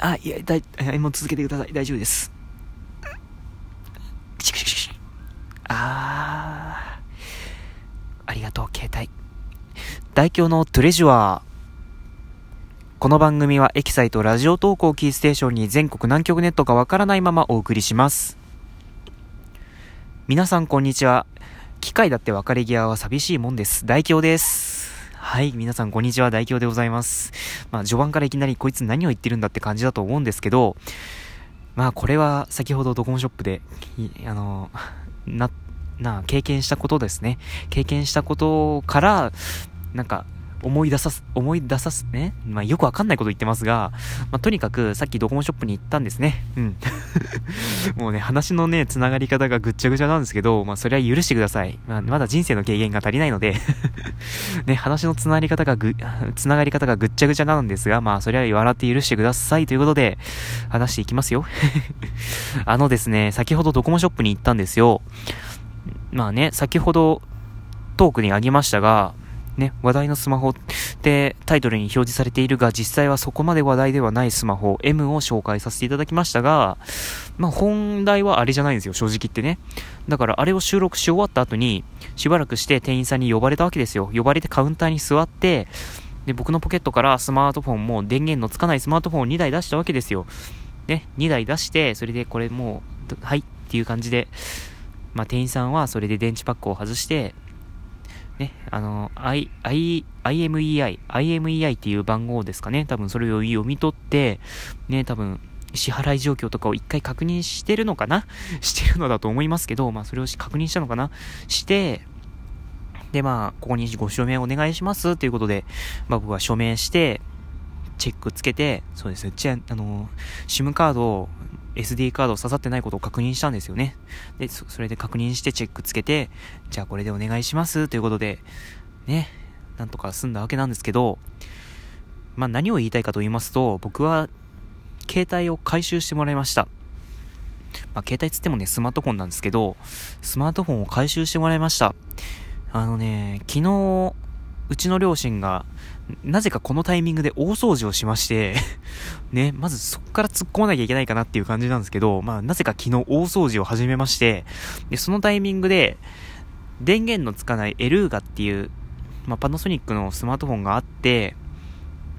あ、いや、だい、もう続けてください。大丈夫です。あー。ありがとう、携帯。大京のトレジュアー。この番組はエキサイトラジオ投稿キーステーションに全国南極ネットがわからないままお送りします。皆さんこんにちは。機械だって別れ際は寂しいもんです。大京です。はい、皆さんこんにちは、大京でございます。まあ、序盤からいきなりこいつ何を言ってるんだって感じだと思うんですけど、まあ、これは先ほどドコモショップで、あの、な、な、経験したことですね。経験したことから、なんか、思い出さす、思い出さす、ね？まあ、よくわかんないこと言ってますが、まあ、とにかく、さっきドコモショップに行ったんですね。うん。もうね、話のね、繋がり方がぐっちゃぐちゃなんですけど、まあ、それは許してください。まあ、まだ人生の経験が足りないので ね、話の繋がり方がぐ、繋がり方がぐっちゃぐちゃなんですが、まあ、それは笑って許してくださいということで、話していきますよ。あのですね、先ほどドコモショップに行ったんですよ。まあね、先ほどトークにあげましたが、ね、話題のスマホってタイトルに表示されているが、実際はそこまで話題ではないスマホ M を紹介させていただきましたが、まあ、本題はあれじゃないんですよ、正直言ってね。だからあれを収録し終わった後に、しばらくして店員さんに呼ばれたわけですよ。呼ばれてカウンターに座って、で、僕のポケットからスマートフォンも電源のつかないスマートフォンを2台出したわけですよ。ね、2台出して、それでこれもう、はいっていう感じで、まあ、店員さんはそれで電池パックを外して、ね、あの、I、I、IMEI、IMEI っていう番号ですかね。多分それを読み取って、ね、多分、支払い状況とかを一回確認してるのかな？してるのだと思いますけど、まあそれを確認したのかな？して、でまあ、ここにご署名お願いします。ということで、まあ僕は署名して、チェックつけて、そうですね、じゃあ、の、SIM カードを SD カード刺さってないことを確認したんですよね。で、それで確認してチェックつけて、じゃあこれでお願いしますということで、ね、なんとか済んだわけなんですけど、まあ何を言いたいかと言いますと、僕は携帯を回収してもらいました。まあ携帯つってもね、スマートフォンなんですけど、スマートフォンを回収してもらいました。あのね、昨日、うちの両親がなぜかこのタイミングで大掃除をしまして ね、まずそこから突っ込まなきゃいけないかなっていう感じなんですけど、まあなぜか昨日大掃除を始めまして、で、そのタイミングで、電源のつかないエルーガっていう、まあパナソニックのスマートフォンがあって、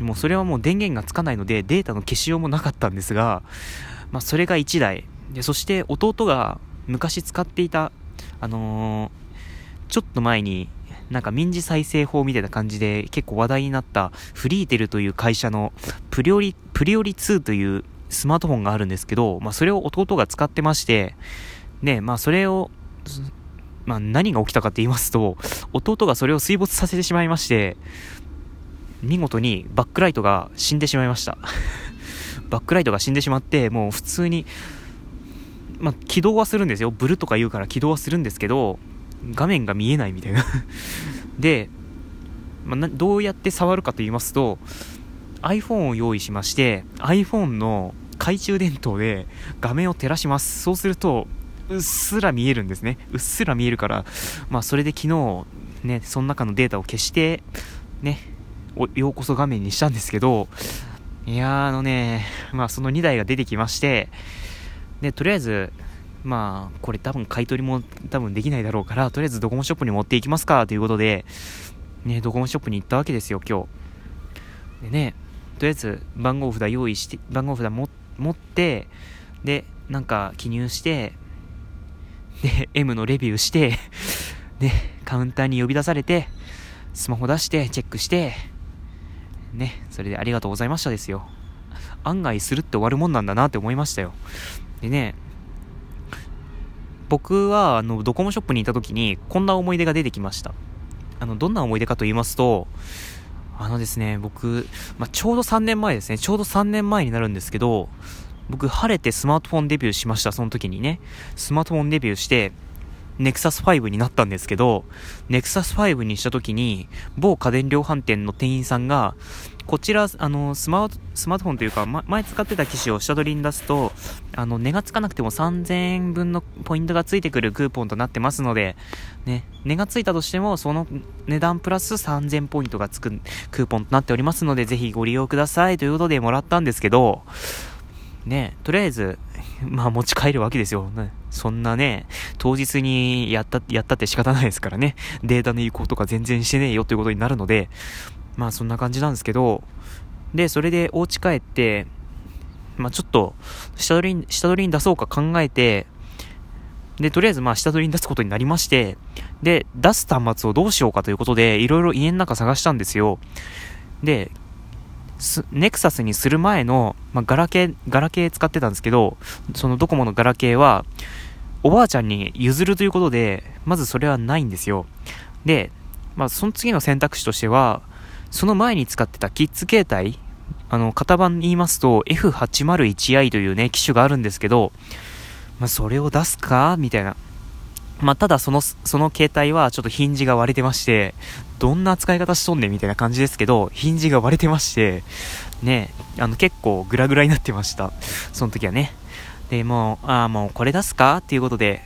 もうそれはもう電源がつかないのでデータの消しようもなかったんですが、まあそれが1台。で、そして弟が昔使っていた、あのー、ちょっと前になんか民事再生法みたいな感じで結構話題になったフリーテルという会社のプリオリ、プリオリ2というスマートフォンがあるんですけど、まあそれを弟が使ってまして、ね、まあそれを、まあ何が起きたかって言いますと、弟がそれを水没させてしまいまして、見事にバックライトが死んでしまいました。バックライトが死んでしまって、もう普通に、まあ起動はするんですよ。ブルとか言うから起動はするんですけど、画面が見えないみたいな。で、まあ、どうやって触るかと言いますと iPhone を用意しまして iPhone の懐中電灯で画面を照らします。そうするとうっすら見えるんですね。うっすら見えるからまあそれで昨日ねその中のデータを消してねようこそ画面にしたんですけどいやーあのねまあその2台が出てきましてでとりあえずまあ、これ多分買い取りも多分できないだろうから、とりあえずドコモショップに持っていきますか、ということで、ね、ドコモショップに行ったわけですよ、今日。でね、とりあえず番号札用意して、番号札持って、で、なんか記入して、で、M のレビューして、で、カウンターに呼び出されて、スマホ出して、チェックして、ね、それでありがとうございましたですよ。案外するって終わるもんなんだなって思いましたよ。でね、僕は、あの、ドコモショップにいた時に、こんな思い出が出てきました。あの、どんな思い出かと言いますと、あのですね、僕、まあ、ちょうど3年前ですね、ちょうど3年前になるんですけど、僕、晴れてスマートフォンデビューしました、その時にね。スマートフォンデビューして、ネクサス5になったんですけど、ネクサス5にした時に、某家電量販店の店員さんが、こちら、あの、スマート、スマートフォンというか、ま、前使ってた機種を下取りに出すと、あの、値がつかなくても3000円分のポイントがついてくるクーポンとなってますので、ね、値がついたとしても、その値段プラス3000ポイントがつくクーポンとなっておりますので、ぜひご利用くださいということでもらったんですけど、ね、とりあえず、まあ持ち帰るわけですよ。そんなね、当日にやった、やったって仕方ないですからね。データの移行とか全然してねえよということになるので、まあそんな感じなんですけど、で、それでお家帰って、まあちょっと、下取りに、下取りに出そうか考えて、で、とりあえずまあ下取りに出すことになりまして、で、出す端末をどうしようかということで、いろいろ家の中探したんですよ。で、ネクサスにする前の、まあ、ガラケー、ガラケー使ってたんですけど、そのドコモのガラケーは、おばあちゃんに譲るということで、まずそれはないんですよ。で、まあ、その次の選択肢としては、その前に使ってたキッズ携帯、あの、型番言いますと F801i というね、機種があるんですけど、まあ、それを出すか？みたいな。まあ、ただその、その携帯はちょっとヒンジが割れてまして、どんな使い方しとんねん？みたいな感じですけど、ヒンジが割れてまして、ね、あの結構グラグラになってました。その時はね。で、もう、ああ、もうこれ出すか？っていうことで、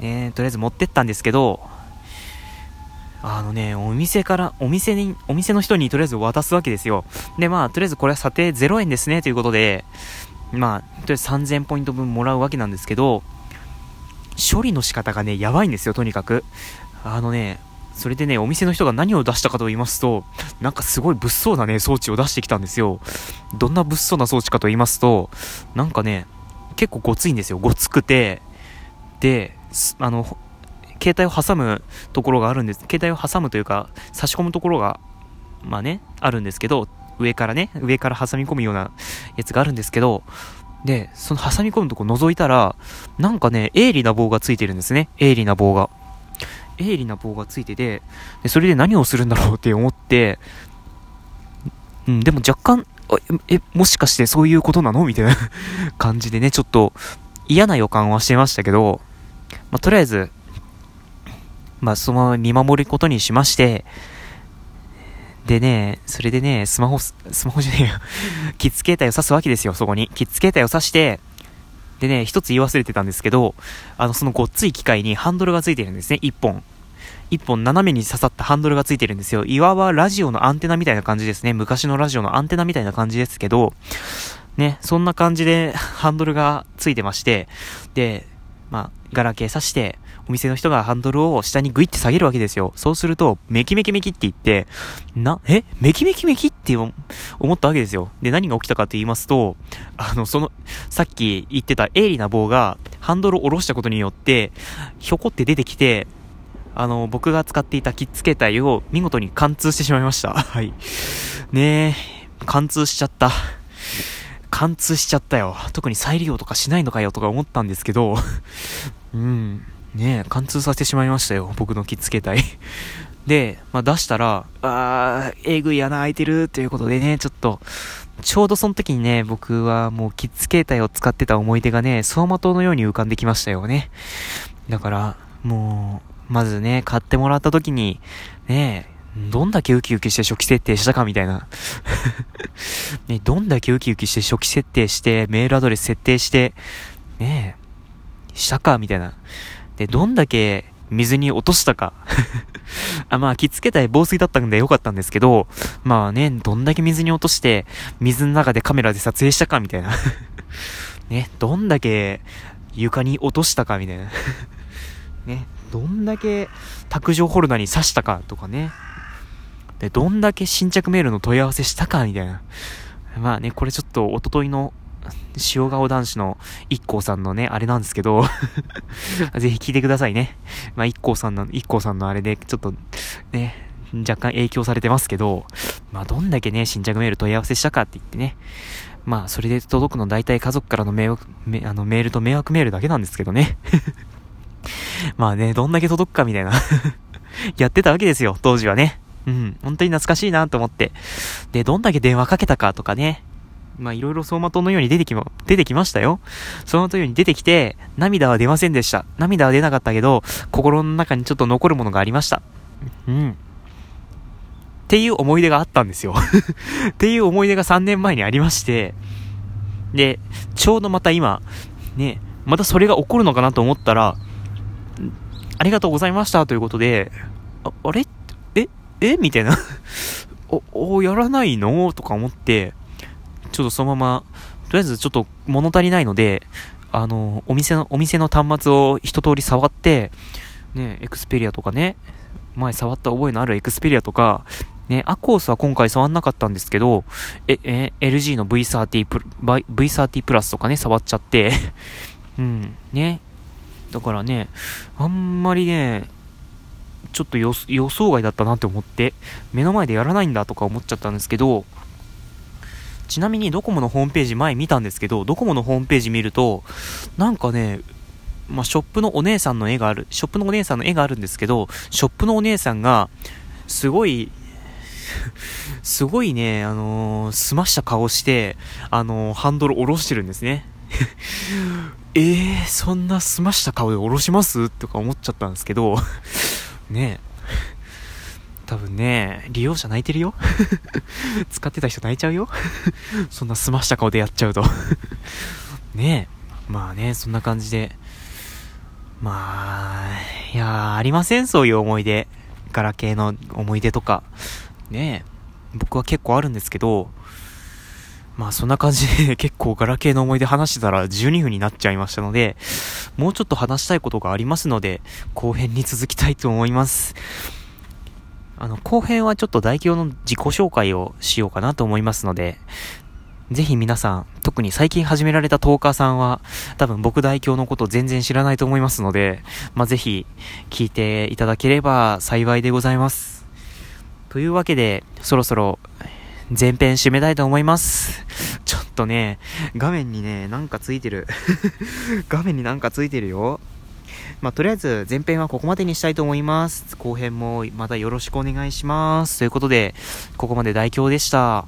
ね、とりあえず持ってったんですけど、あのね、お店から、お店に、お店の人にとりあえず渡すわけですよ。で、まあ、とりあえずこれは査定0円ですね、ということで、まあ、とりあえず3000ポイント分もらうわけなんですけど、処理の仕方がね、やばいんですよ、とにかく。あのね、それでね、お店の人が何を出したかと言いますと、なんかすごい物騒なね、装置を出してきたんですよ。どんな物騒な装置かと言いますと、なんかね、結構ごついんですよ。ごつくて、で、あの、携帯を挟むところがあるんです。携帯を挟むというか、差し込むところが、まあね、あるんですけど、上からね、上から挟み込むようなやつがあるんですけど、で、その挟み込むとこ覗いたら、なんかね、鋭利な棒がついてるんですね。鋭利な棒が。鋭利な棒がついてて、でそれで何をするんだろうって思って、うん、でも若干、え、もしかしてそういうことなの？みたいな 感じでね、ちょっと嫌な予感はしてましたけど、まあ、とりあえず、まあ、そのまま見守ることにしまして、でね、それでね、スマホ、スマホじゃねえよ。キッズ携帯を挿すわけですよ、そこに。キッズ携帯を挿して、でね、一つ言い忘れてたんですけど、あの、そのごっつい機械にハンドルがついてるんですね、一本。一本斜めに刺さったハンドルがついてるんですよ。いわばラジオのアンテナみたいな感じですね。昔のラジオのアンテナみたいな感じですけど、ね、そんな感じでハンドルがついてまして、で、まあ、ガラケー挿して、お店の人がハンドルを下にグイって下げるわけですよ。そうすると、メキメキメキって言って、な、え？メキメキメキって思ったわけですよ。で、何が起きたかって言いますと、あの、その、さっき言ってた鋭利な棒が、ハンドルを下ろしたことによって、ひょこって出てきて、あの、僕が使っていたキッズ携帯を見事に貫通してしまいました。はい。ねえ、貫通しちゃった。貫通しちゃったよ。特に再利用とかしないのかよとか思ったんですけど、うん。ねえ、貫通させてしまいましたよ。僕のキッズ携帯。で、まあ、出したら、あー、えぐい穴開いてるということでね、ちょっと、ちょうどその時にね、僕はもうキッズ携帯を使ってた思い出がね、走馬灯のように浮かんできましたよね。だから、もう、まずね、買ってもらった時に、ねどんだけウキウキして初期設定したかみたいな ね、どんだけウキウキして初期設定して、メールアドレス設定して、ねしたかみたいな。で、どんだけ水に落としたか あ、まあ、着付けたい防水だったんでよかったんですけど、まあね、どんだけ水に落として、水の中でカメラで撮影したかみたいな ね、どんだけ床に落としたかみたいな ね、どんだけ卓上ホルダーに刺したかとかね。で、どんだけ新着メールの問い合わせしたかみたいな。まあね、これちょっとおとといの塩顔男子の一光さんのね、あれなんですけど ぜひ聞いてくださいね。まあ、一光さんの、一光さんのあれで、ちょっと、ね、若干影響されてますけど、まあ、どんだけね、新着メール問い合わせしたかって言ってね、まあ、それで届くの大体家族からの迷惑、めあのメールと迷惑メールだけなんですけどね。まあね、どんだけ届くかみたいな やってたわけですよ、当時はね。うん、本当に懐かしいなと思って。で、どんだけ電話かけたかとかね、まあいろいろ走馬灯のように出てきま、出てきましたよ。走馬灯のように出てきて、涙は出ませんでした。涙は出なかったけど、心の中にちょっと残るものがありました。うん。っていう思い出があったんですよ っていう思い出が3年前にありまして、で、ちょうどまた今、ね、またそれが起こるのかなと思ったら、ありがとうございましたということで、ああれ？え？え？みたいな お、お、やらないの？とか思って、ちょっとそのまま、とりあえずちょっと物足りないので、あの、お店の、お店の端末を一通り触って、ね、エクスペリアとかね、前触った覚えのあるエクスペリアとか、ね、アコースは今回触んなかったんですけど、え、え、LG の V30 プ V30 プラスとかね、触っちゃって うん、ね。だからね、あんまりね、ちょっと予想外だったなって思って、目の前でやらないんだとか思っちゃったんですけど、ちなみにドコモのホームページ前見たんですけど、ドコモのホームページ見ると、なんかね、まあ、ショップのお姉さんの絵がある、ショップのお姉さんの絵があるんですけど、ショップのお姉さんが、すごい、すごいね、あのー、澄ました顔して、あのー、ハンドル下ろしてるんですね。えー、そんな澄ました顔で下ろします？とか思っちゃったんですけど、ね多分ね、利用者泣いてるよ 使ってた人泣いちゃうよ そんな澄ました顔でやっちゃうと ねえ。まあね、そんな感じで。まあ、いやありませんそういう思い出。ガラケーの思い出とか。ねえ。僕は結構あるんですけど、まあそんな感じで結構ガラケーの思い出話してたら12分になっちゃいましたので、もうちょっと話したいことがありますので、後編に続きたいと思います。あの、後編はちょっと代表の自己紹介をしようかなと思いますので、ぜひ皆さん、特に最近始められたトーカーさんは、多分僕代表のこと全然知らないと思いますので、まあ、ぜひ聞いていただければ幸いでございます。というわけで、そろそろ前編締めたいと思います。ちょっとね、画面にね、なんかついてる。画面になんかついてるよ。まあ、とりあえず前編はここまでにしたいと思います。後編もまたよろしくお願いします。ということで、ここまで代表でした。